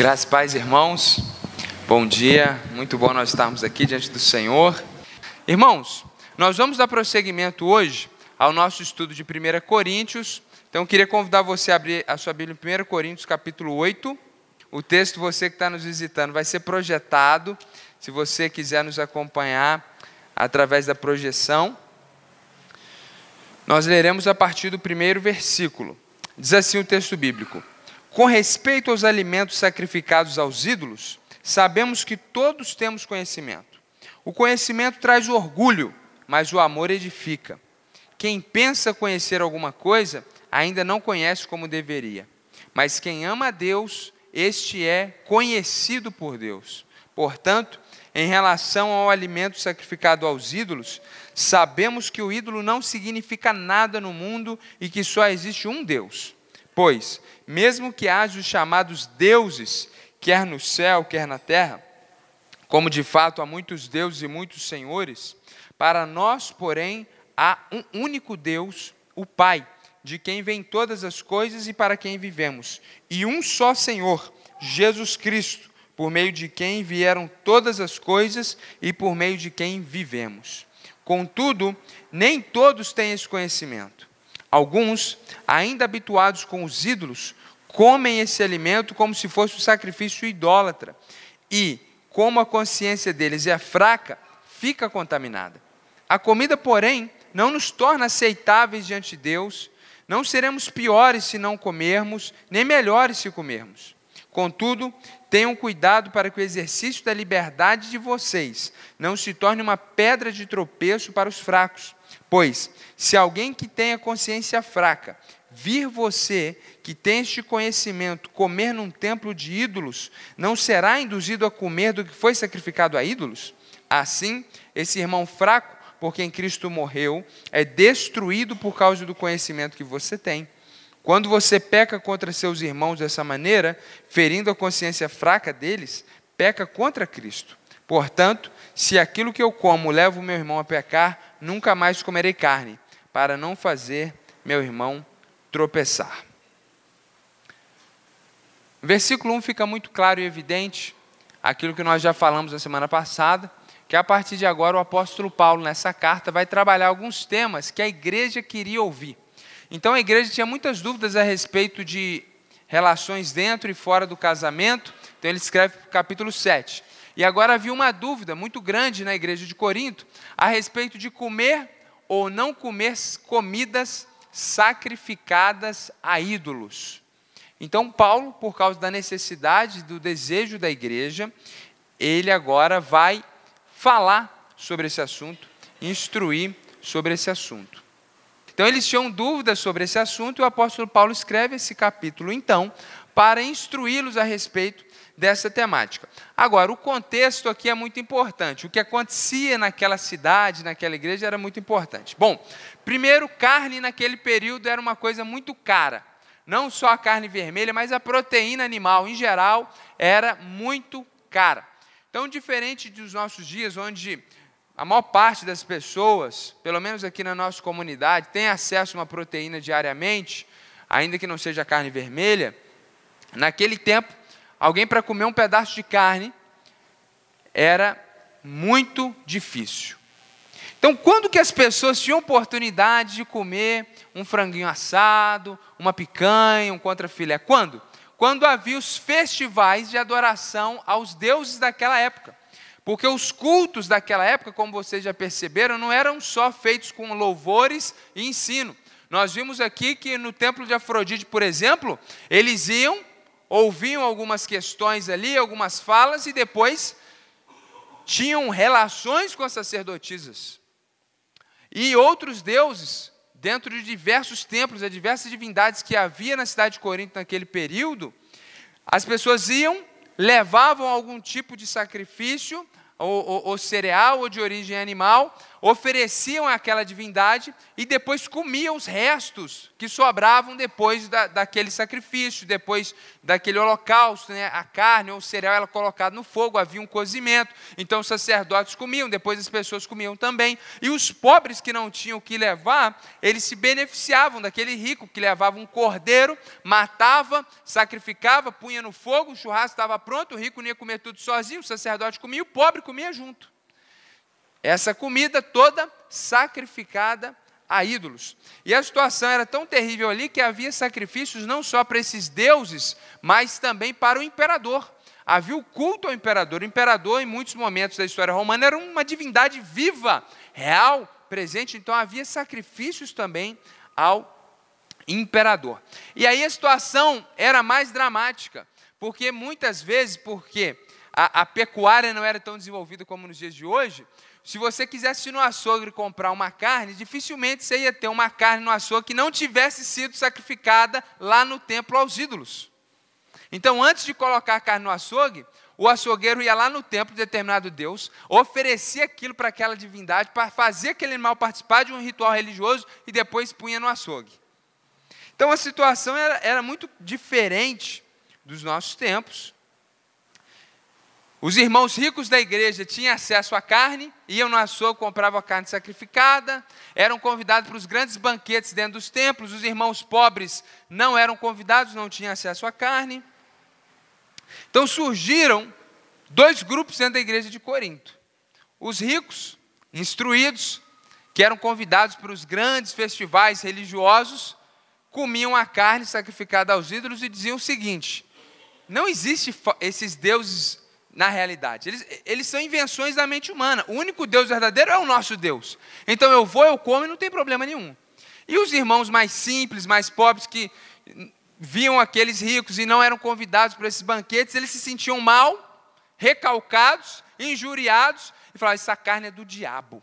Graças pais, irmãos. Bom dia. Muito bom nós estarmos aqui diante do Senhor. Irmãos, nós vamos dar prosseguimento hoje ao nosso estudo de 1 Coríntios. Então, eu queria convidar você a abrir a sua Bíblia em 1 Coríntios, capítulo 8. O texto, você que está nos visitando, vai ser projetado. Se você quiser nos acompanhar através da projeção, nós leremos a partir do primeiro versículo. Diz assim o texto bíblico: Com respeito aos alimentos sacrificados aos ídolos, sabemos que todos temos conhecimento. O conhecimento traz orgulho, mas o amor edifica. Quem pensa conhecer alguma coisa, ainda não conhece como deveria. Mas quem ama a Deus, este é conhecido por Deus. Portanto, em relação ao alimento sacrificado aos ídolos, sabemos que o ídolo não significa nada no mundo e que só existe um Deus. Pois, mesmo que haja os chamados deuses, quer no céu, quer na terra, como de fato há muitos deuses e muitos senhores, para nós, porém, há um único Deus, o Pai de quem vêm todas as coisas e para quem vivemos, e um só Senhor, Jesus Cristo, por meio de quem vieram todas as coisas e por meio de quem vivemos. Contudo, nem todos têm esse conhecimento. Alguns, ainda habituados com os ídolos, comem esse alimento como se fosse um sacrifício idólatra, e, como a consciência deles é fraca, fica contaminada. A comida, porém, não nos torna aceitáveis diante de Deus, não seremos piores se não comermos, nem melhores se comermos. Contudo, tenham cuidado para que o exercício da liberdade de vocês não se torne uma pedra de tropeço para os fracos. Pois, se alguém que tenha consciência fraca vir você, que tem este conhecimento, comer num templo de ídolos, não será induzido a comer do que foi sacrificado a ídolos? Assim, esse irmão fraco por quem Cristo morreu é destruído por causa do conhecimento que você tem. Quando você peca contra seus irmãos dessa maneira, ferindo a consciência fraca deles, peca contra Cristo. Portanto, se aquilo que eu como leva o meu irmão a pecar, nunca mais comerei carne, para não fazer meu irmão tropeçar. Versículo 1 fica muito claro e evidente aquilo que nós já falamos na semana passada, que a partir de agora o apóstolo Paulo, nessa carta, vai trabalhar alguns temas que a igreja queria ouvir. Então a igreja tinha muitas dúvidas a respeito de relações dentro e fora do casamento, então ele escreve capítulo 7. E agora havia uma dúvida muito grande na igreja de Corinto a respeito de comer ou não comer comidas sacrificadas a ídolos. Então, Paulo, por causa da necessidade, do desejo da igreja, ele agora vai falar sobre esse assunto, instruir sobre esse assunto. Então eles tinham dúvidas sobre esse assunto e o apóstolo Paulo escreve esse capítulo, então, para instruí-los a respeito dessa temática. Agora, o contexto aqui é muito importante. O que acontecia naquela cidade, naquela igreja, era muito importante. Bom, primeiro, carne naquele período era uma coisa muito cara. Não só a carne vermelha, mas a proteína animal, em geral, era muito cara. Então, diferente dos nossos dias, onde a maior parte das pessoas, pelo menos aqui na nossa comunidade, tem acesso a uma proteína diariamente, ainda que não seja carne vermelha, naquele tempo, alguém para comer um pedaço de carne era muito difícil. Então, quando que as pessoas tinham oportunidade de comer um franguinho assado, uma picanha, um contrafilé? Quando? quando havia os festivais de adoração aos deuses daquela época. Porque os cultos daquela época, como vocês já perceberam, não eram só feitos com louvores e ensino. Nós vimos aqui que no templo de Afrodite, por exemplo, eles iam, ouviam algumas questões ali, algumas falas e depois tinham relações com as sacerdotisas. E outros deuses dentro de diversos templos, de diversas divindades que havia na cidade de Corinto naquele período, as pessoas iam, levavam algum tipo de sacrifício, ou, ou, ou cereal, ou de origem animal, ofereciam àquela divindade e depois comiam os restos que sobravam depois da, daquele sacrifício, depois daquele holocausto, né? a carne ou o cereal era colocado no fogo, havia um cozimento, então os sacerdotes comiam, depois as pessoas comiam também, e os pobres que não tinham o que levar, eles se beneficiavam daquele rico que levava um cordeiro, matava, sacrificava, punha no fogo, o churrasco estava pronto, o rico não ia comer tudo sozinho, o sacerdote comia, o pobre comia junto. Essa comida toda sacrificada a ídolos. E a situação era tão terrível ali que havia sacrifícios não só para esses deuses, mas também para o imperador. Havia o culto ao imperador. O imperador, em muitos momentos da história romana, era uma divindade viva, real, presente. Então havia sacrifícios também ao imperador. E aí a situação era mais dramática, porque muitas vezes, porque a, a pecuária não era tão desenvolvida como nos dias de hoje, se você quisesse ir no açougue comprar uma carne, dificilmente você ia ter uma carne no açougue que não tivesse sido sacrificada lá no templo aos ídolos. Então, antes de colocar a carne no açougue, o açougueiro ia lá no templo de determinado Deus, oferecia aquilo para aquela divindade, para fazer aquele animal participar de um ritual religioso e depois punha no açougue. Então a situação era, era muito diferente dos nossos tempos. Os irmãos ricos da igreja tinham acesso à carne, iam no açougue, compravam a carne sacrificada, eram convidados para os grandes banquetes dentro dos templos. Os irmãos pobres não eram convidados, não tinham acesso à carne. Então surgiram dois grupos dentro da igreja de Corinto: os ricos, instruídos, que eram convidados para os grandes festivais religiosos, comiam a carne sacrificada aos ídolos e diziam o seguinte: não existe esses deuses na realidade. Eles, eles são invenções da mente humana. O único Deus verdadeiro é o nosso Deus. Então eu vou, eu como e não tem problema nenhum. E os irmãos mais simples, mais pobres, que viam aqueles ricos e não eram convidados para esses banquetes, eles se sentiam mal, recalcados, injuriados, e falavam: essa carne é do diabo.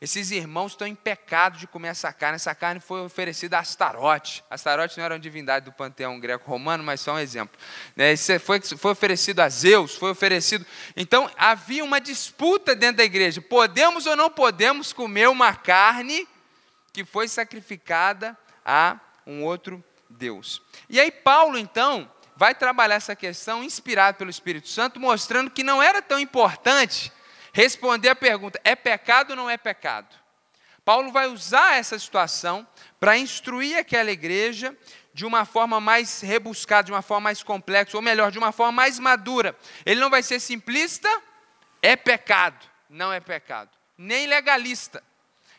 Esses irmãos estão em pecado de comer essa carne. Essa carne foi oferecida a Astarote. Astarote não era uma divindade do panteão greco-romano, mas só um exemplo. Né, foi, foi oferecido a Zeus, foi oferecido. Então havia uma disputa dentro da igreja: podemos ou não podemos comer uma carne que foi sacrificada a um outro Deus? E aí, Paulo, então, vai trabalhar essa questão, inspirado pelo Espírito Santo, mostrando que não era tão importante responder a pergunta: é pecado ou não é pecado? Paulo vai usar essa situação para instruir aquela igreja de uma forma mais rebuscada, de uma forma mais complexa, ou melhor, de uma forma mais madura. Ele não vai ser simplista, é pecado, não é pecado, nem legalista,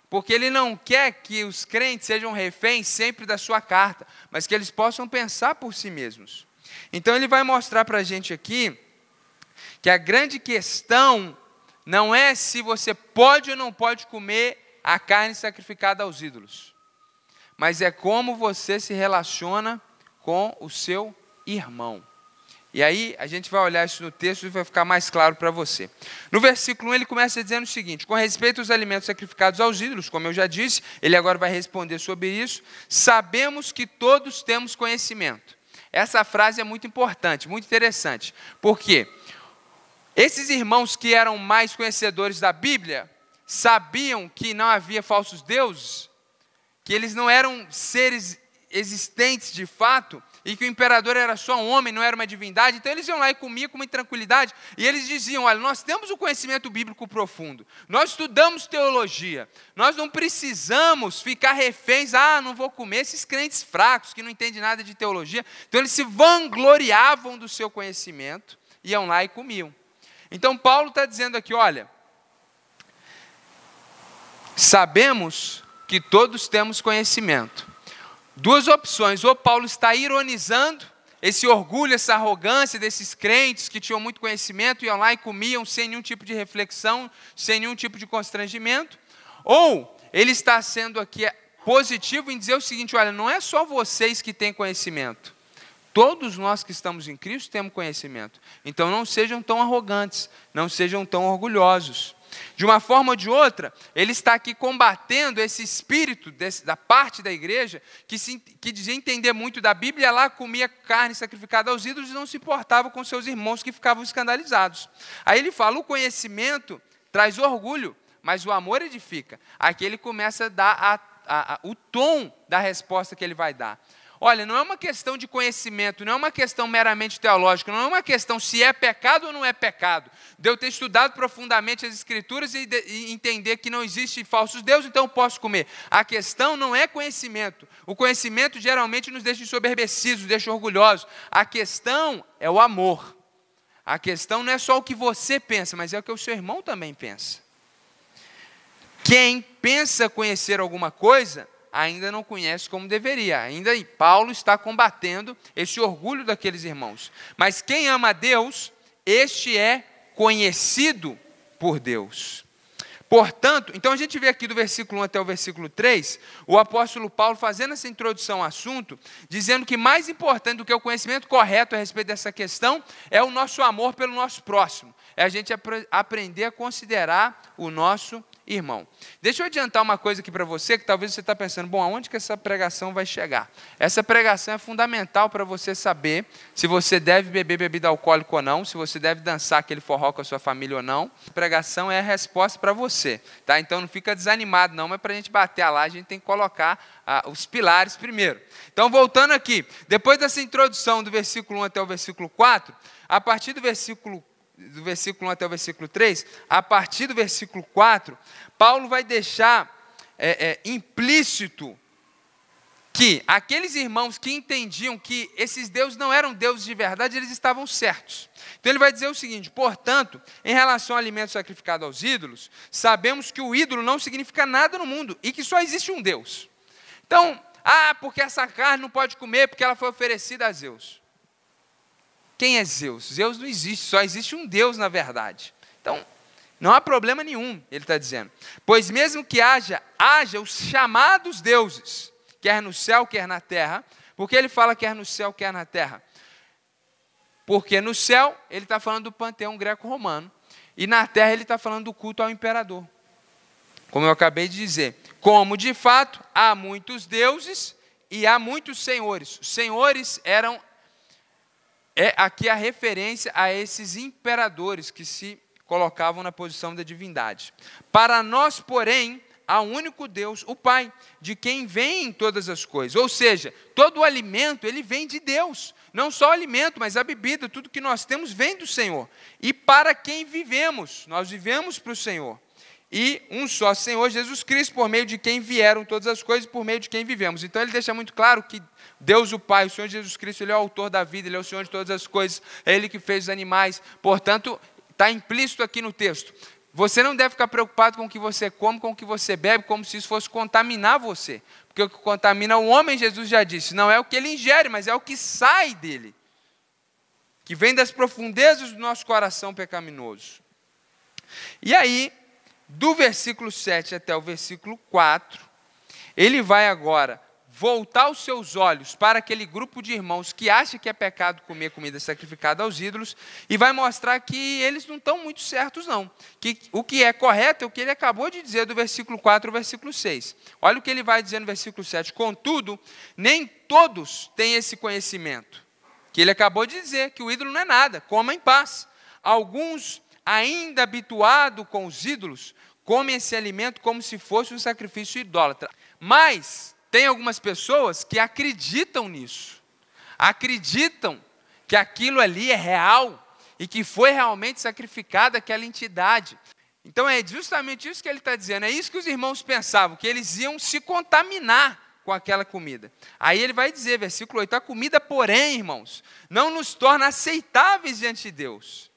porque ele não quer que os crentes sejam reféns sempre da sua carta, mas que eles possam pensar por si mesmos. Então ele vai mostrar para a gente aqui que a grande questão não é se você pode ou não pode comer a carne sacrificada aos ídolos, mas é como você se relaciona com o seu irmão. E aí a gente vai olhar isso no texto e vai ficar mais claro para você. No versículo 1 ele começa dizendo o seguinte: com respeito aos alimentos sacrificados aos ídolos, como eu já disse, ele agora vai responder sobre isso. Sabemos que todos temos conhecimento. Essa frase é muito importante, muito interessante. Por quê? Esses irmãos que eram mais conhecedores da Bíblia sabiam que não havia falsos deuses, que eles não eram seres existentes de fato, e que o imperador era só um homem, não era uma divindade. Então eles iam lá e comiam com muita tranquilidade, e eles diziam: Olha, nós temos o conhecimento bíblico profundo, nós estudamos teologia, nós não precisamos ficar reféns, ah, não vou comer esses crentes fracos que não entendem nada de teologia. Então eles se vangloriavam do seu conhecimento, iam lá e comiam. Então Paulo está dizendo aqui: olha, sabemos que todos temos conhecimento. Duas opções: ou Paulo está ironizando esse orgulho, essa arrogância desses crentes que tinham muito conhecimento, iam lá e comiam sem nenhum tipo de reflexão, sem nenhum tipo de constrangimento, ou ele está sendo aqui positivo em dizer o seguinte: olha, não é só vocês que têm conhecimento. Todos nós que estamos em Cristo temos conhecimento. Então não sejam tão arrogantes, não sejam tão orgulhosos. De uma forma ou de outra, ele está aqui combatendo esse espírito desse, da parte da igreja que, se, que dizia entender muito da Bíblia, lá comia carne sacrificada aos ídolos e não se importava com seus irmãos que ficavam escandalizados. Aí ele fala: o conhecimento traz orgulho, mas o amor edifica. Aqui ele começa a dar a, a, a, o tom da resposta que ele vai dar. Olha, não é uma questão de conhecimento, não é uma questão meramente teológica, não é uma questão se é pecado ou não é pecado. De eu ter estudado profundamente as Escrituras e, de, e entender que não existe falsos deuses, então eu posso comer. A questão não é conhecimento. O conhecimento geralmente nos deixa ensoberbecidos, nos deixa orgulhosos. A questão é o amor. A questão não é só o que você pensa, mas é o que o seu irmão também pensa. Quem pensa conhecer alguma coisa, ainda não conhece como deveria. Ainda Paulo está combatendo esse orgulho daqueles irmãos. Mas quem ama a Deus, este é conhecido por Deus. Portanto, então a gente vê aqui do versículo 1 até o versículo 3, o apóstolo Paulo fazendo essa introdução ao assunto, dizendo que mais importante do que o conhecimento correto a respeito dessa questão é o nosso amor pelo nosso próximo. É a gente aprender a considerar o nosso irmão. Deixa eu adiantar uma coisa aqui para você, que talvez você está pensando, bom, aonde que essa pregação vai chegar? Essa pregação é fundamental para você saber se você deve beber bebida alcoólica ou não, se você deve dançar aquele forró com a sua família ou não. A pregação é a resposta para você, tá? Então não fica desanimado não, mas para a gente bater a lá, a gente tem que colocar ah, os pilares primeiro. Então voltando aqui, depois dessa introdução do versículo 1 até o versículo 4, a partir do versículo do versículo 1 até o versículo 3, a partir do versículo 4, Paulo vai deixar é, é, implícito que aqueles irmãos que entendiam que esses deuses não eram deuses de verdade, eles estavam certos. Então ele vai dizer o seguinte: portanto, em relação ao alimento sacrificado aos ídolos, sabemos que o ídolo não significa nada no mundo e que só existe um Deus. Então, ah, porque essa carne não pode comer porque ela foi oferecida a Zeus. Quem é Zeus? Zeus não existe, só existe um Deus na verdade. Então, não há problema nenhum, ele está dizendo. Pois mesmo que haja, haja os chamados deuses, quer no céu, quer na terra. Porque ele fala quer no céu, quer na terra? Porque no céu ele está falando do panteão greco-romano. E na terra ele está falando do culto ao imperador. Como eu acabei de dizer. Como de fato há muitos deuses e há muitos senhores. Os senhores eram é aqui a referência a esses imperadores que se colocavam na posição da divindade. Para nós, porém, há um único Deus, o Pai, de quem vêm todas as coisas. Ou seja, todo o alimento, ele vem de Deus. Não só o alimento, mas a bebida, tudo que nós temos vem do Senhor. E para quem vivemos? Nós vivemos para o Senhor e um só Senhor Jesus Cristo, por meio de quem vieram todas as coisas, por meio de quem vivemos. Então ele deixa muito claro que Deus o Pai, o Senhor Jesus Cristo, ele é o autor da vida, ele é o Senhor de todas as coisas, é ele que fez os animais. Portanto, está implícito aqui no texto. Você não deve ficar preocupado com o que você come, com o que você bebe, como se isso fosse contaminar você. Porque o que contamina o homem, Jesus já disse, não é o que ele ingere, mas é o que sai dele. Que vem das profundezas do nosso coração pecaminoso. E aí, do versículo 7 até o versículo 4, ele vai agora voltar os seus olhos para aquele grupo de irmãos que acha que é pecado comer comida sacrificada aos ídolos e vai mostrar que eles não estão muito certos não. Que o que é correto é o que ele acabou de dizer do versículo 4 ao versículo 6. Olha o que ele vai dizer no versículo 7. Contudo, nem todos têm esse conhecimento. Que ele acabou de dizer que o ídolo não é nada, coma em paz. Alguns ainda habituado com os ídolos, come esse alimento como se fosse um sacrifício idólatra. Mas tem algumas pessoas que acreditam nisso. Acreditam que aquilo ali é real e que foi realmente sacrificada aquela entidade. Então é justamente isso que ele está dizendo. É isso que os irmãos pensavam, que eles iam se contaminar com aquela comida. Aí ele vai dizer, versículo 8: A comida, porém, irmãos, não nos torna aceitáveis diante de Deus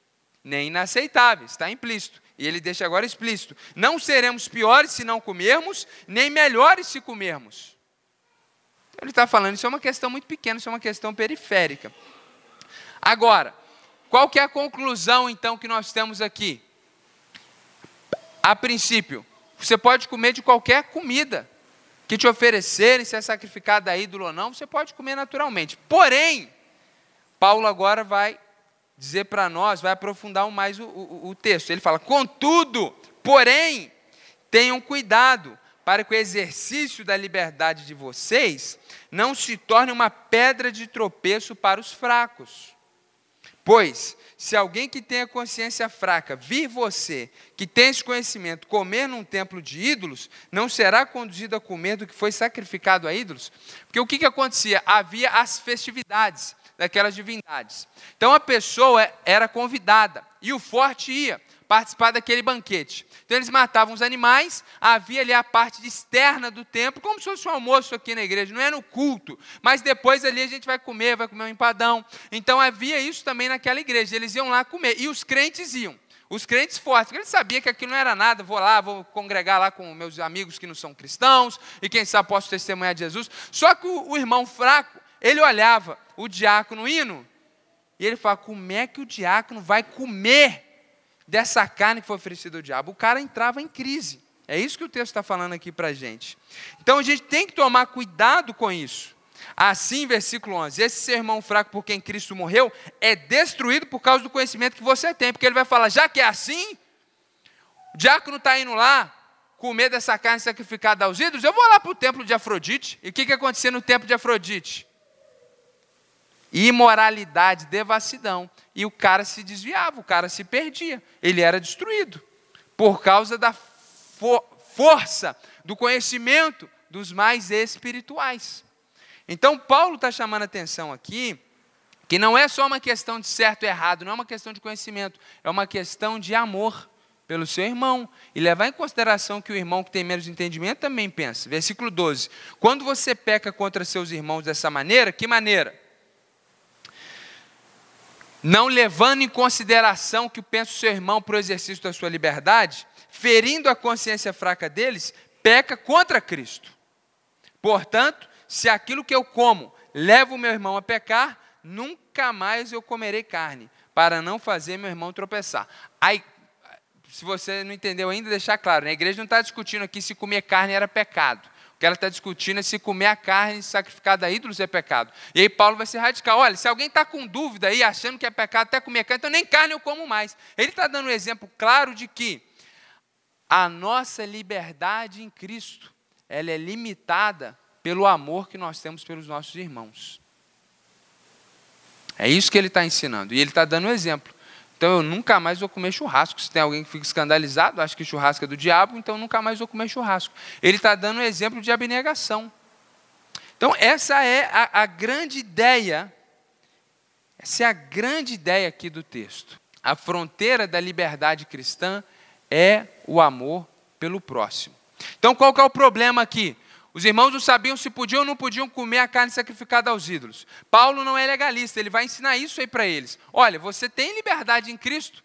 nem inaceitáveis, está implícito. E ele deixa agora explícito: não seremos piores se não comermos, nem melhores se comermos. Ele está falando, isso é uma questão muito pequena, isso é uma questão periférica. Agora, qual que é a conclusão então que nós temos aqui? A princípio, você pode comer de qualquer comida que te oferecerem, se é sacrificada a ídolo ou não, você pode comer naturalmente. Porém, Paulo agora vai dizer para nós, vai aprofundar mais o, o, o texto. Ele fala: contudo, porém, tenham cuidado para que o exercício da liberdade de vocês não se torne uma pedra de tropeço para os fracos. Pois, se alguém que tem a consciência fraca vir você, que tem esse conhecimento, comer num templo de ídolos, não será conduzido a comer do que foi sacrificado a ídolos? Porque o que, que acontecia? Havia as festividades daquelas divindades. Então a pessoa era convidada e o forte ia participar daquele banquete. Então eles matavam os animais, havia ali a parte externa do templo, como se fosse um almoço aqui na igreja, não é no culto, mas depois ali a gente vai comer, vai comer um empadão. Então havia isso também naquela igreja, eles iam lá comer, e os crentes iam. Os crentes fortes, porque eles sabiam que aquilo não era nada, vou lá, vou congregar lá com meus amigos que não são cristãos, e quem sabe posso testemunhar de Jesus. Só que o, o irmão fraco, ele olhava o diácono indo, e ele falava: como é que o diácono vai comer dessa carne que foi oferecida ao diabo. O cara entrava em crise. É isso que o texto está falando aqui para a gente. Então a gente tem que tomar cuidado com isso. Assim, versículo 11: Esse sermão fraco por quem Cristo morreu é destruído por causa do conhecimento que você tem. Porque ele vai falar: já que é assim, o diácono está indo lá comer dessa carne sacrificada aos ídolos, eu vou lá para o templo de Afrodite. E o que, que acontecia no templo de Afrodite? Imoralidade, devassidão. E o cara se desviava, o cara se perdia, ele era destruído por causa da fo força do conhecimento dos mais espirituais. Então, Paulo está chamando a atenção aqui que não é só uma questão de certo e errado, não é uma questão de conhecimento, é uma questão de amor pelo seu irmão e levar em consideração que o irmão que tem menos entendimento também pensa. Versículo 12: Quando você peca contra seus irmãos dessa maneira, que maneira? Não levando em consideração que pensa o seu irmão para o exercício da sua liberdade, ferindo a consciência fraca deles, peca contra Cristo. Portanto, se aquilo que eu como leva o meu irmão a pecar, nunca mais eu comerei carne, para não fazer meu irmão tropeçar. Aí, se você não entendeu ainda, deixar claro, né? a igreja não está discutindo aqui se comer carne era pecado. Que ela está discutindo é se comer a carne sacrificada a ídolos é pecado. E aí Paulo vai ser radical. Olha, se alguém está com dúvida aí, achando que é pecado até comer carne, então nem carne eu como mais. Ele está dando um exemplo claro de que a nossa liberdade em Cristo, ela é limitada pelo amor que nós temos pelos nossos irmãos. É isso que ele está ensinando. E ele está dando um exemplo. Então eu nunca mais vou comer churrasco. Se tem alguém que fica escandalizado, acha que churrasco é do diabo, então eu nunca mais vou comer churrasco. Ele está dando um exemplo de abnegação. Então essa é a, a grande ideia, essa é a grande ideia aqui do texto. A fronteira da liberdade cristã é o amor pelo próximo. Então qual que é o problema aqui? Os irmãos não sabiam se podiam ou não podiam comer a carne sacrificada aos ídolos. Paulo não é legalista, ele vai ensinar isso aí para eles. Olha, você tem liberdade em Cristo.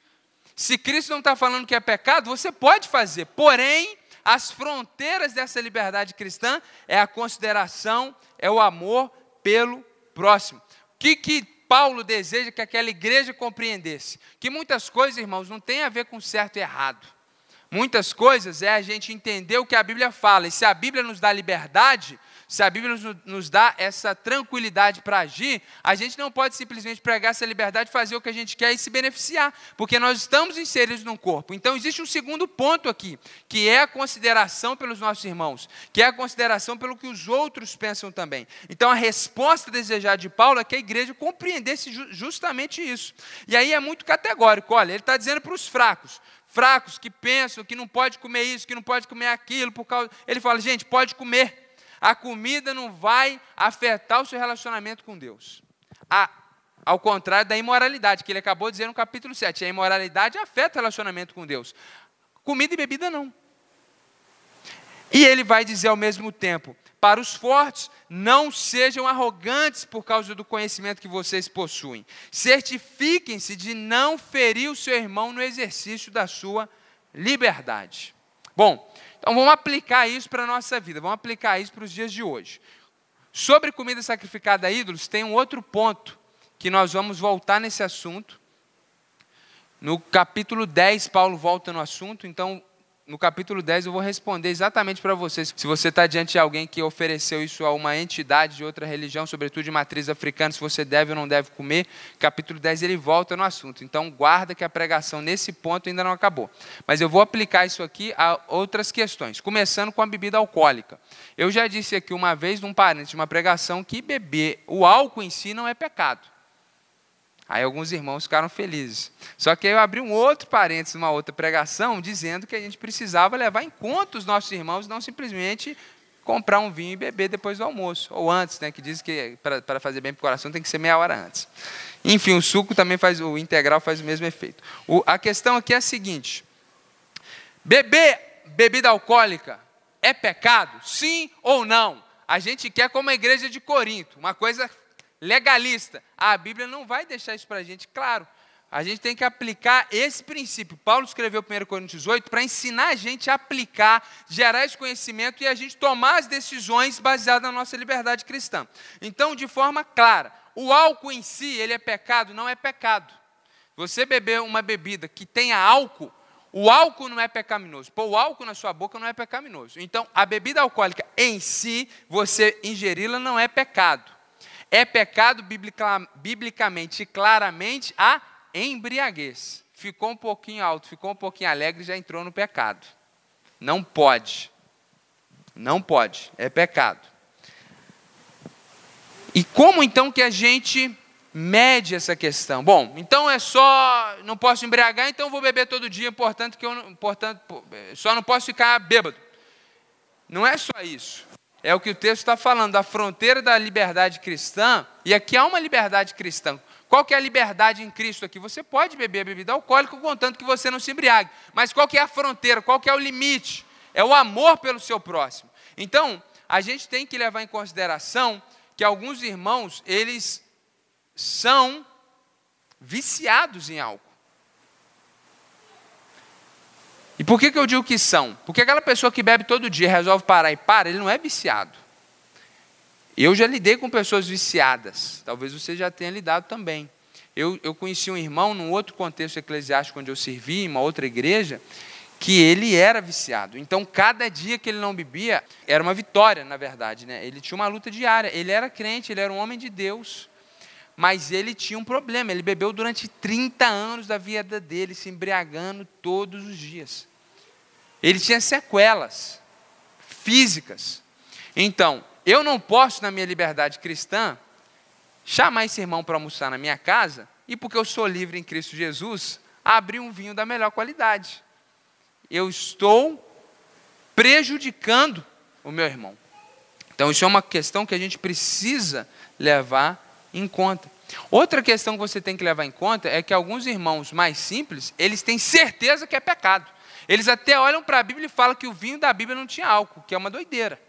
Se Cristo não está falando que é pecado, você pode fazer. Porém, as fronteiras dessa liberdade cristã é a consideração, é o amor pelo próximo. O que, que Paulo deseja que aquela igreja compreendesse? Que muitas coisas, irmãos, não tem a ver com certo e errado. Muitas coisas é a gente entender o que a Bíblia fala. E se a Bíblia nos dá liberdade, se a Bíblia nos dá essa tranquilidade para agir, a gente não pode simplesmente pregar essa liberdade, fazer o que a gente quer e se beneficiar, porque nós estamos inseridos num corpo. Então existe um segundo ponto aqui, que é a consideração pelos nossos irmãos, que é a consideração pelo que os outros pensam também. Então a resposta desejada de Paulo é que a igreja compreendesse justamente isso. E aí é muito categórico. Olha, ele está dizendo para os fracos: fracos que pensam que não pode comer isso, que não pode comer aquilo, por causa. Ele fala, gente, pode comer. A comida não vai afetar o seu relacionamento com Deus. A, ao contrário da imoralidade, que ele acabou de dizer no capítulo 7. A imoralidade afeta o relacionamento com Deus. Comida e bebida não. E ele vai dizer ao mesmo tempo: para os fortes, não sejam arrogantes por causa do conhecimento que vocês possuem. Certifiquem-se de não ferir o seu irmão no exercício da sua liberdade. Bom, então vamos aplicar isso para a nossa vida, vamos aplicar isso para os dias de hoje. Sobre comida sacrificada a ídolos, tem um outro ponto que nós vamos voltar nesse assunto. No capítulo 10, Paulo volta no assunto, então no capítulo 10 eu vou responder exatamente para vocês. Se você está diante de alguém que ofereceu isso a uma entidade de outra religião, sobretudo de matriz africana, se você deve ou não deve comer, capítulo 10 ele volta no assunto. Então guarda que a pregação nesse ponto ainda não acabou. Mas eu vou aplicar isso aqui a outras questões, começando com a bebida alcoólica. Eu já disse aqui uma vez num parente de uma pregação que beber o álcool em si não é pecado. Aí alguns irmãos ficaram felizes. Só que aí eu abri um outro parênteses, uma outra pregação, dizendo que a gente precisava levar em conta os nossos irmãos, não simplesmente comprar um vinho e beber depois do almoço, ou antes, né, que diz que para fazer bem para o coração tem que ser meia hora antes. Enfim, o suco também faz, o integral faz o mesmo efeito. O, a questão aqui é a seguinte: beber bebida alcoólica é pecado? Sim ou não? A gente quer como a igreja de Corinto, uma coisa legalista. A Bíblia não vai deixar isso para a gente claro. A gente tem que aplicar esse princípio. Paulo escreveu 1 Coríntios 8 para ensinar a gente a aplicar, gerar esse conhecimento e a gente tomar as decisões baseadas na nossa liberdade cristã. Então, de forma clara, o álcool em si, ele é pecado? Não é pecado. Você beber uma bebida que tenha álcool, o álcool não é pecaminoso. Pôr o álcool na sua boca não é pecaminoso. Então, a bebida alcoólica em si, você ingeri-la não é pecado. É pecado biblica, biblicamente e claramente a embriaguez. Ficou um pouquinho alto, ficou um pouquinho alegre, já entrou no pecado. Não pode. Não pode. É pecado. E como então que a gente mede essa questão? Bom, então é só, não posso embriagar, então vou beber todo dia, portanto que eu, portanto, só não posso ficar bêbado. Não é só isso. É o que o texto está falando, da fronteira da liberdade cristã, e aqui há uma liberdade cristã. Qual que é a liberdade em Cristo aqui? Você pode beber bebida alcoólica, contanto que você não se embriague. Mas qual que é a fronteira? Qual que é o limite? É o amor pelo seu próximo. Então, a gente tem que levar em consideração que alguns irmãos, eles são viciados em álcool. E por que, que eu digo que são? Porque aquela pessoa que bebe todo dia resolve parar e para, ele não é viciado. Eu já lidei com pessoas viciadas, talvez você já tenha lidado também. Eu, eu conheci um irmão num outro contexto eclesiástico onde eu servi, em uma outra igreja, que ele era viciado. Então, cada dia que ele não bebia, era uma vitória, na verdade. Né? Ele tinha uma luta diária. Ele era crente, ele era um homem de Deus. Mas ele tinha um problema. Ele bebeu durante 30 anos da vida dele, se embriagando todos os dias. Ele tinha sequelas físicas. Então, eu não posso, na minha liberdade cristã, chamar esse irmão para almoçar na minha casa e, porque eu sou livre em Cristo Jesus, abrir um vinho da melhor qualidade. Eu estou prejudicando o meu irmão. Então, isso é uma questão que a gente precisa levar em conta. Outra questão que você tem que levar em conta é que alguns irmãos mais simples, eles têm certeza que é pecado. Eles até olham para a Bíblia e falam que o vinho da Bíblia não tinha álcool, que é uma doideira.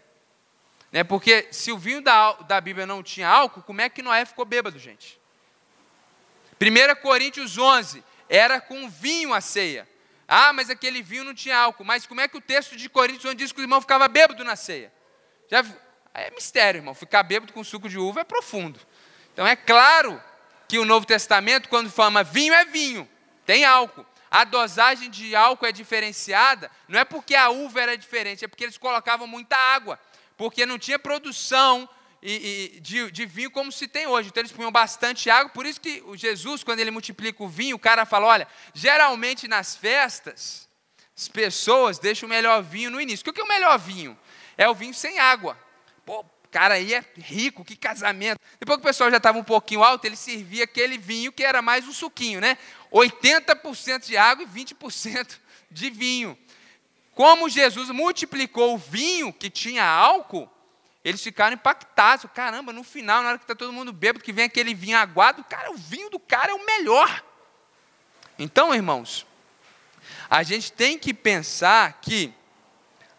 Né? Porque se o vinho da, da Bíblia não tinha álcool, como é que Noé ficou bêbado, gente? 1 Coríntios 11, era com vinho a ceia. Ah, mas aquele vinho não tinha álcool. Mas como é que o texto de Coríntios 11 diz que o irmão ficava bêbado na ceia? Já, é mistério, irmão. Ficar bêbado com suco de uva é profundo. Então é claro que o Novo Testamento, quando fala vinho, é vinho, tem álcool a dosagem de álcool é diferenciada, não é porque a uva era diferente, é porque eles colocavam muita água, porque não tinha produção de, de, vinho como se tem hoje. Então eles punham bastante água, por isso que Jesus, quando ele multiplica o vinho, o cara fala: olha, geralmente nas festas, as pessoas deixam o melhor vinho no início. O que é o melhor vinho? É o vinho sem água. Pô, cara aí é rico, que casamento. Depois que o pessoal já estava um pouquinho alto, ele servia aquele vinho que era mais um suquinho, né? 80% de água e 20% de vinho. Como Jesus multiplicou o vinho que tinha álcool, eles ficaram impactados. Caramba, no final, na hora que está todo mundo bêbado, que vem aquele vinho aguado, cara, o vinho do cara é o melhor. Então, irmãos, a gente tem que pensar que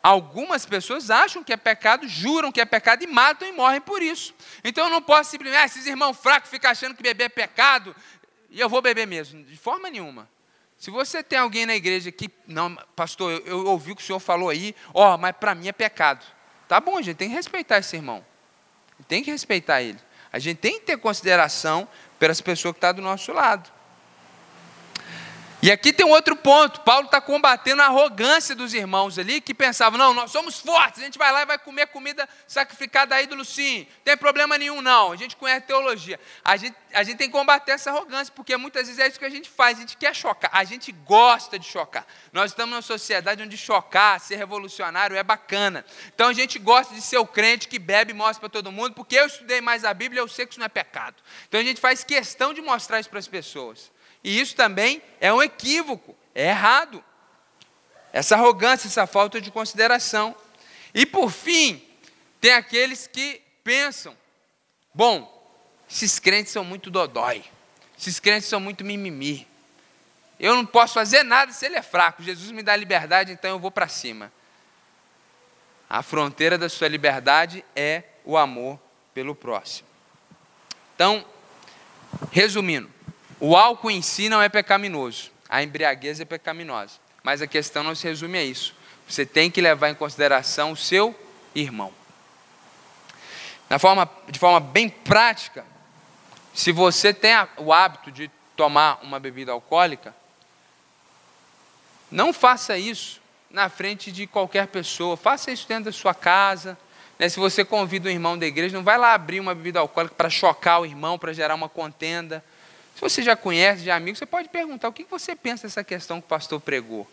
algumas pessoas acham que é pecado, juram que é pecado e matam e morrem por isso. Então eu não posso simplesmente, ah, esses irmãos fracos ficam achando que beber é pecado, e eu vou beber mesmo, de forma nenhuma. Se você tem alguém na igreja que, não, pastor, eu, eu ouvi o que o senhor falou aí, ó, oh, mas para mim é pecado. Tá bom, gente tem que respeitar esse irmão. Tem que respeitar ele. A gente tem que ter consideração pelas pessoas que estão tá do nosso lado. E aqui tem um outro ponto. Paulo está combatendo a arrogância dos irmãos ali que pensavam: não, nós somos fortes, a gente vai lá e vai comer comida sacrificada a ídolo sim, não tem problema nenhum não. A gente conhece teologia. A gente, a gente tem que combater essa arrogância, porque muitas vezes é isso que a gente faz, a gente quer chocar, a gente gosta de chocar. Nós estamos numa sociedade onde chocar, ser revolucionário é bacana. Então a gente gosta de ser o crente que bebe e mostra para todo mundo, porque eu estudei mais a Bíblia, eu sei que isso não é pecado. Então a gente faz questão de mostrar isso para as pessoas. E isso também é um equívoco, é errado. Essa arrogância, essa falta de consideração. E por fim, tem aqueles que pensam: bom, esses crentes são muito dodói, esses crentes são muito mimimi. Eu não posso fazer nada se ele é fraco. Jesus me dá liberdade, então eu vou para cima. A fronteira da sua liberdade é o amor pelo próximo. Então, resumindo, o álcool em si não é pecaminoso, a embriaguez é pecaminosa. Mas a questão não se resume a isso. Você tem que levar em consideração o seu irmão. Na forma, de forma bem prática, se você tem o hábito de tomar uma bebida alcoólica, não faça isso na frente de qualquer pessoa. Faça isso dentro da sua casa. Né? Se você convida um irmão da igreja, não vai lá abrir uma bebida alcoólica para chocar o irmão, para gerar uma contenda. Se você já conhece, já é amigo, você pode perguntar o que você pensa dessa questão que o pastor pregou.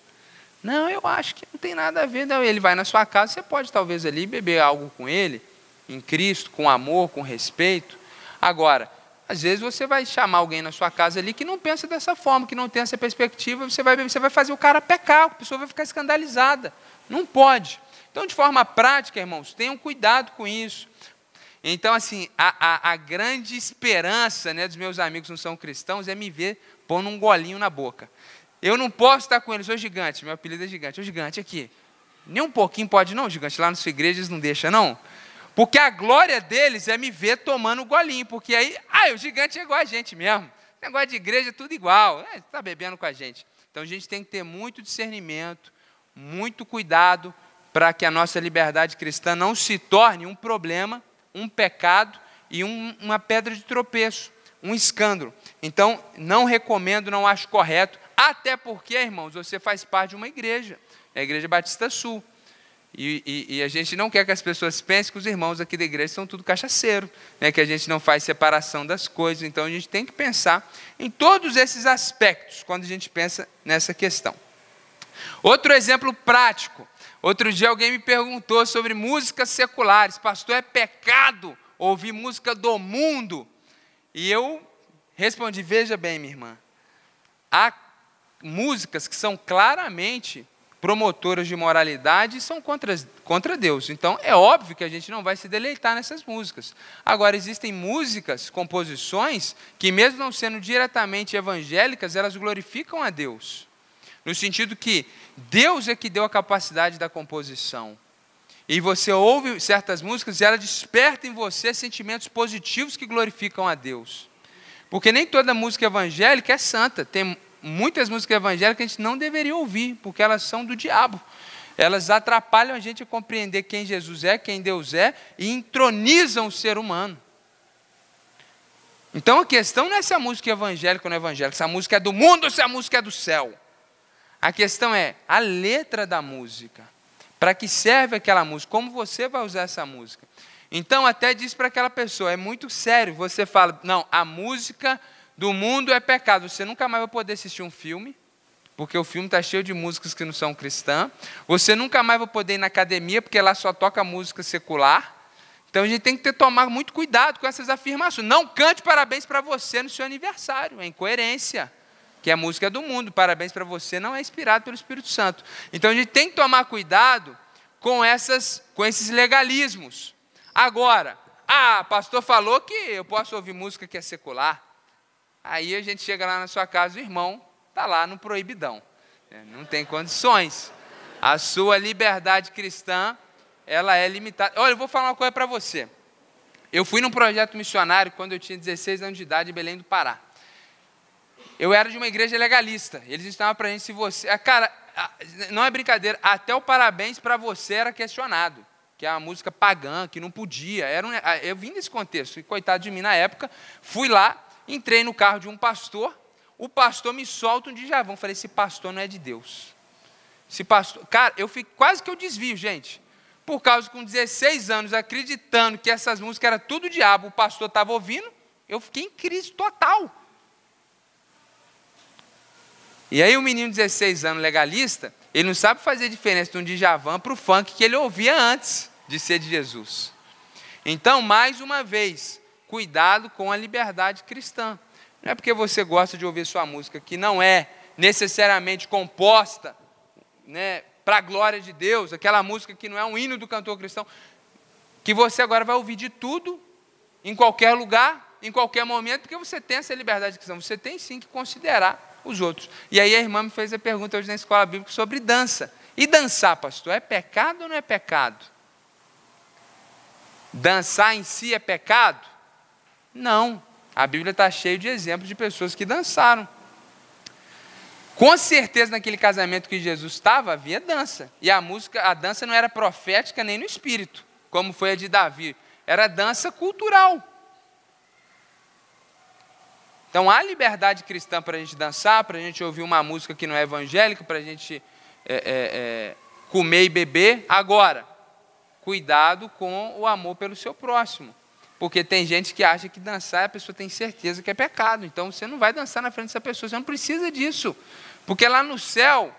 Não, eu acho que não tem nada a ver. Não. Ele vai na sua casa, você pode talvez ali beber algo com ele, em Cristo, com amor, com respeito. Agora, às vezes você vai chamar alguém na sua casa ali que não pensa dessa forma, que não tem essa perspectiva, você vai, você vai fazer o cara pecar, a pessoa vai ficar escandalizada. Não pode. Então, de forma prática, irmãos, tenham cuidado com isso. Então, assim, a, a, a, grande esperança né, dos meus amigos que não são cristãos é me ver pondo um golinho na boca. Eu não posso estar com eles, sou gigante, meu apelido é gigante, o gigante aqui. Nem um pouquinho pode, não, gigante, lá na sua igreja eles não deixam, não. Porque a glória deles é me ver tomando o golinho, porque aí, ah, o gigante é igual a gente mesmo. Negócio de igreja é tudo igual, está é, bebendo com a gente. Então a gente tem que ter muito discernimento, muito cuidado para que a nossa liberdade cristã não se torne um problema um pecado e um, uma pedra de tropeço, um escândalo. Então, não recomendo, não acho correto, até porque, irmãos, você faz parte de uma igreja, a Igreja Batista Sul. E, e, e, a gente não quer que as pessoas pensem que os irmãos aqui da igreja são tudo cachaceiro, né? que a gente não faz separação das coisas. Então a gente tem que pensar em todos esses aspectos quando a gente pensa nessa questão. Outro exemplo prático Outro dia alguém me perguntou sobre músicas seculares. Pastor, é pecado ouvir música do mundo? E eu respondi: Veja bem, minha irmã. Há músicas que são claramente promotoras de moralidade e são contra, contra Deus. Então, é óbvio que a gente não vai se deleitar nessas músicas. Agora, existem músicas, composições, que, mesmo não sendo diretamente evangélicas, elas glorificam a Deus. No sentido que Deus é que deu a capacidade da composição. E você ouve certas músicas e ela desperta em você sentimentos positivos que glorificam a Deus. Porque nem toda música evangélica é santa. Tem muitas músicas evangélicas que a gente não deveria ouvir, porque elas são do diabo. Elas atrapalham a gente a compreender quem Jesus é, quem Deus é, e entronizam o ser humano. Então a questão não é se a música é evangélica ou não é evangélica, se a música é do mundo ou se a música é do céu. A questão é a letra da música. Para que serve aquela música? Como você vai usar essa música? Então, até diz para aquela pessoa: é muito sério. Você fala, não, a música do mundo é pecado. Você nunca mais vai poder assistir um filme, porque o filme está cheio de músicas que não são cristãs. Você nunca mais vai poder ir na academia, porque lá só toca música secular. Então a gente tem que ter, tomar muito cuidado com essas afirmações. Não cante parabéns para você no seu aniversário, é incoerência que é a música do mundo, parabéns para você, não é inspirado pelo Espírito Santo. Então a gente tem que tomar cuidado com, essas, com esses legalismos. Agora, ah, pastor falou que eu posso ouvir música que é secular. Aí a gente chega lá na sua casa, o irmão está lá no proibidão. É, não tem condições. A sua liberdade cristã, ela é limitada. Olha, eu vou falar uma coisa para você. Eu fui num projeto missionário quando eu tinha 16 anos de idade em Belém do Pará eu era de uma igreja legalista. Eles estavam para gente se você. Ah, cara, ah, não é brincadeira, até o parabéns para você era questionado. Que é uma música pagã, que não podia. Era um, ah, eu vim desse contexto, e coitado de mim na época, fui lá, entrei no carro de um pastor. o pastor me solta um. Eu falei, esse pastor não é de Deus. Esse pastor, cara, eu fico quase que eu desvio, gente. Por causa que com 16 anos, acreditando que essas músicas eram tudo diabo, o pastor estava ouvindo, eu fiquei em crise total. E aí o menino de 16 anos, legalista, ele não sabe fazer diferença de um Djavan para o funk que ele ouvia antes de ser de Jesus. Então, mais uma vez, cuidado com a liberdade cristã. Não é porque você gosta de ouvir sua música que não é necessariamente composta né, para a glória de Deus, aquela música que não é um hino do cantor cristão, que você agora vai ouvir de tudo, em qualquer lugar, em qualquer momento, porque você tem essa liberdade cristã. Você tem sim que considerar os outros. E aí a irmã me fez a pergunta hoje na escola bíblica sobre dança. E dançar, pastor, é pecado ou não é pecado? Dançar em si é pecado? Não. A Bíblia está cheia de exemplos de pessoas que dançaram. Com certeza, naquele casamento que Jesus estava, havia dança. E a música, a dança não era profética nem no espírito, como foi a de Davi. Era dança cultural. Então há liberdade cristã para a gente dançar, para a gente ouvir uma música que não é evangélica, para a gente é, é, é, comer e beber. Agora, cuidado com o amor pelo seu próximo. Porque tem gente que acha que dançar a pessoa tem certeza que é pecado. Então você não vai dançar na frente dessa pessoa, você não precisa disso. Porque lá no céu,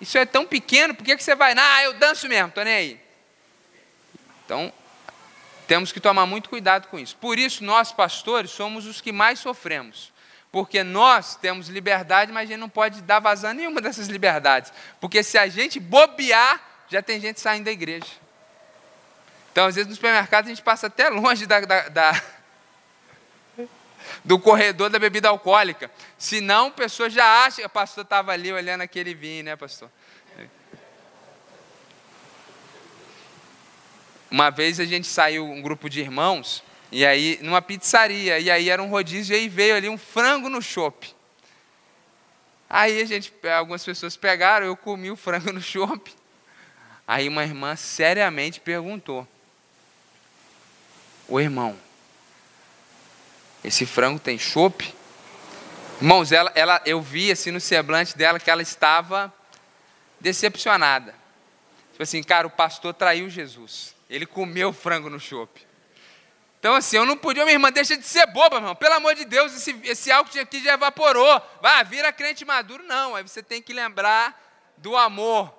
isso é tão pequeno, por que, que você vai? Ah, eu danço mesmo, estou nem aí. Então, temos que tomar muito cuidado com isso. Por isso, nós, pastores, somos os que mais sofremos. Porque nós temos liberdade, mas a gente não pode dar vazão nenhuma dessas liberdades. Porque se a gente bobear, já tem gente saindo da igreja. Então, às vezes, no supermercado, a gente passa até longe da, da, da do corredor da bebida alcoólica. Senão, a pessoa já acha. O pastor estava ali olhando aquele vinho, né, pastor? Uma vez a gente saiu, um grupo de irmãos, e aí, numa pizzaria, e aí era um rodízio, e aí veio ali um frango no chope. Aí a gente, algumas pessoas pegaram, eu comi o frango no chope. Aí uma irmã seriamente perguntou: o irmão, esse frango tem chope? Irmãos, ela, ela, eu vi assim no semblante dela que ela estava decepcionada. Tipo assim, cara, o pastor traiu Jesus. Ele comeu frango no chope. Então, assim, eu não podia, minha irmã, deixa de ser boba, irmão. Pelo amor de Deus, esse, esse álcool aqui já evaporou. Vai, vira crente maduro. Não, aí você tem que lembrar do amor.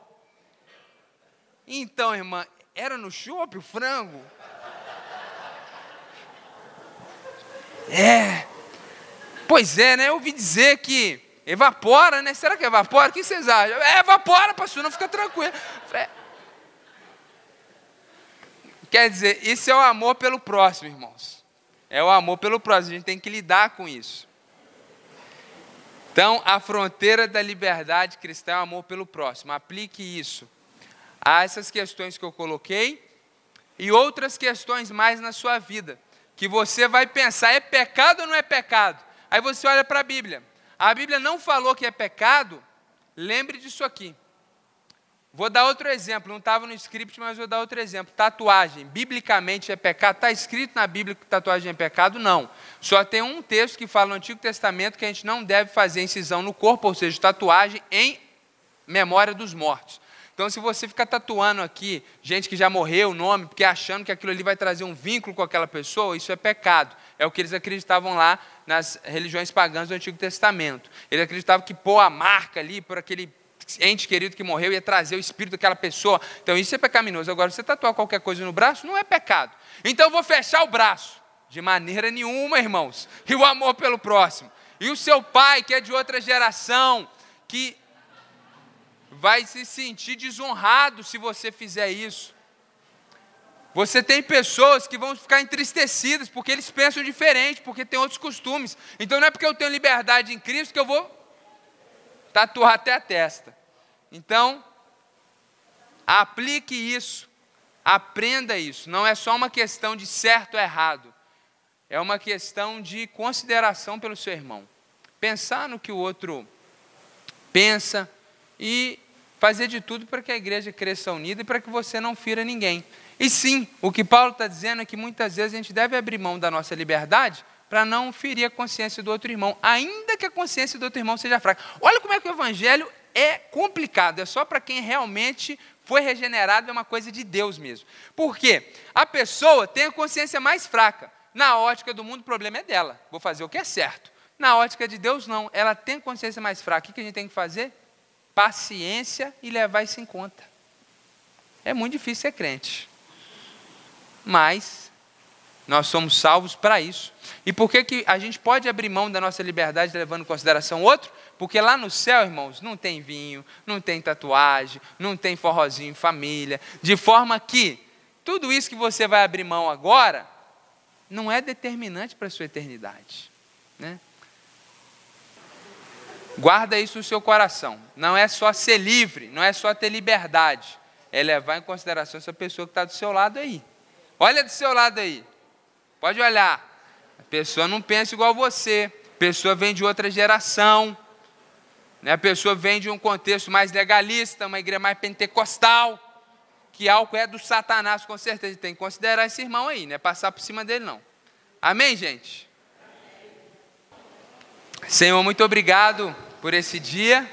Então, irmã, era no chope o frango? É. Pois é, né? Eu ouvi dizer que evapora, né? Será que evapora? O que vocês acham? É, evapora, pastor, não fica tranquilo. É. Quer dizer, isso é o amor pelo próximo, irmãos. É o amor pelo próximo, a gente tem que lidar com isso. Então, a fronteira da liberdade cristã é o amor pelo próximo. Aplique isso a essas questões que eu coloquei e outras questões mais na sua vida que você vai pensar: é pecado ou não é pecado? Aí você olha para a Bíblia. A Bíblia não falou que é pecado, lembre disso aqui. Vou dar outro exemplo, não estava no script, mas vou dar outro exemplo. Tatuagem, biblicamente é pecado? Está escrito na Bíblia que tatuagem é pecado? Não. Só tem um texto que fala no Antigo Testamento que a gente não deve fazer incisão no corpo, ou seja, tatuagem em memória dos mortos. Então, se você ficar tatuando aqui, gente que já morreu, o nome, porque achando que aquilo ali vai trazer um vínculo com aquela pessoa, isso é pecado. É o que eles acreditavam lá nas religiões pagãs do Antigo Testamento. Eles acreditavam que pôr a marca ali por aquele ente querido que morreu ia trazer o espírito daquela pessoa. Então, isso é pecaminoso. Agora, você tatuar qualquer coisa no braço, não é pecado. Então, eu vou fechar o braço. De maneira nenhuma, irmãos. E o amor pelo próximo. E o seu pai, que é de outra geração, que vai se sentir desonrado se você fizer isso. Você tem pessoas que vão ficar entristecidas porque eles pensam diferente, porque têm outros costumes. Então não é porque eu tenho liberdade em Cristo que eu vou tatuar até a testa. Então, aplique isso, aprenda isso. Não é só uma questão de certo ou errado, é uma questão de consideração pelo seu irmão. Pensar no que o outro pensa e fazer de tudo para que a igreja cresça unida e para que você não fira ninguém. E sim, o que Paulo está dizendo é que muitas vezes a gente deve abrir mão da nossa liberdade para não ferir a consciência do outro irmão, ainda que a consciência do outro irmão seja fraca. Olha como é que o evangelho é complicado, é só para quem realmente foi regenerado, é uma coisa de Deus mesmo. Por quê? A pessoa tem a consciência mais fraca. Na ótica do mundo, o problema é dela. Vou fazer o que é certo. Na ótica de Deus, não. Ela tem consciência mais fraca. O que a gente tem que fazer? Paciência e levar isso em conta. É muito difícil ser crente. Mas nós somos salvos para isso. E por que, que a gente pode abrir mão da nossa liberdade levando em consideração outro? Porque lá no céu, irmãos, não tem vinho, não tem tatuagem, não tem forrozinho família. De forma que tudo isso que você vai abrir mão agora não é determinante para a sua eternidade. Né? Guarda isso no seu coração. Não é só ser livre, não é só ter liberdade. É levar em consideração essa pessoa que está do seu lado aí. Olha do seu lado aí. Pode olhar. A pessoa não pensa igual você. A pessoa vem de outra geração. Né? A pessoa vem de um contexto mais legalista, uma igreja mais pentecostal. Que álcool é do Satanás, com certeza. Tem que considerar esse irmão aí, não é passar por cima dele, não. Amém, gente? Senhor, muito obrigado por esse dia.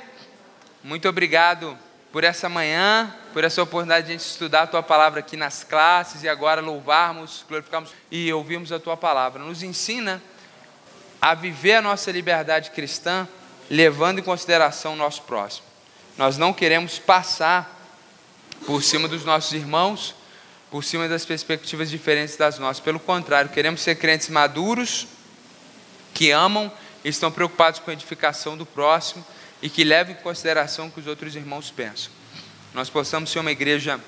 Muito obrigado por essa manhã, por essa oportunidade de a gente estudar a tua palavra aqui nas classes e agora louvarmos, glorificarmos e ouvirmos a tua palavra. Nos ensina a viver a nossa liberdade cristã, levando em consideração o nosso próximo. Nós não queremos passar por cima dos nossos irmãos, por cima das perspectivas diferentes das nossas. Pelo contrário, queremos ser crentes maduros, que amam e estão preocupados com a edificação do próximo e que leve em consideração o que os outros irmãos pensam. Nós possamos ser uma igreja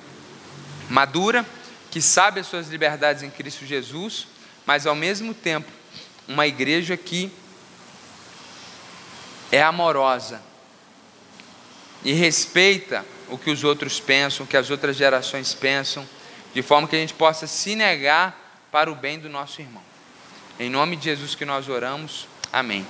madura, que sabe as suas liberdades em Cristo Jesus, mas ao mesmo tempo uma igreja que é amorosa e respeita o que os outros pensam, o que as outras gerações pensam, de forma que a gente possa se negar para o bem do nosso irmão. Em nome de Jesus que nós oramos. Amém.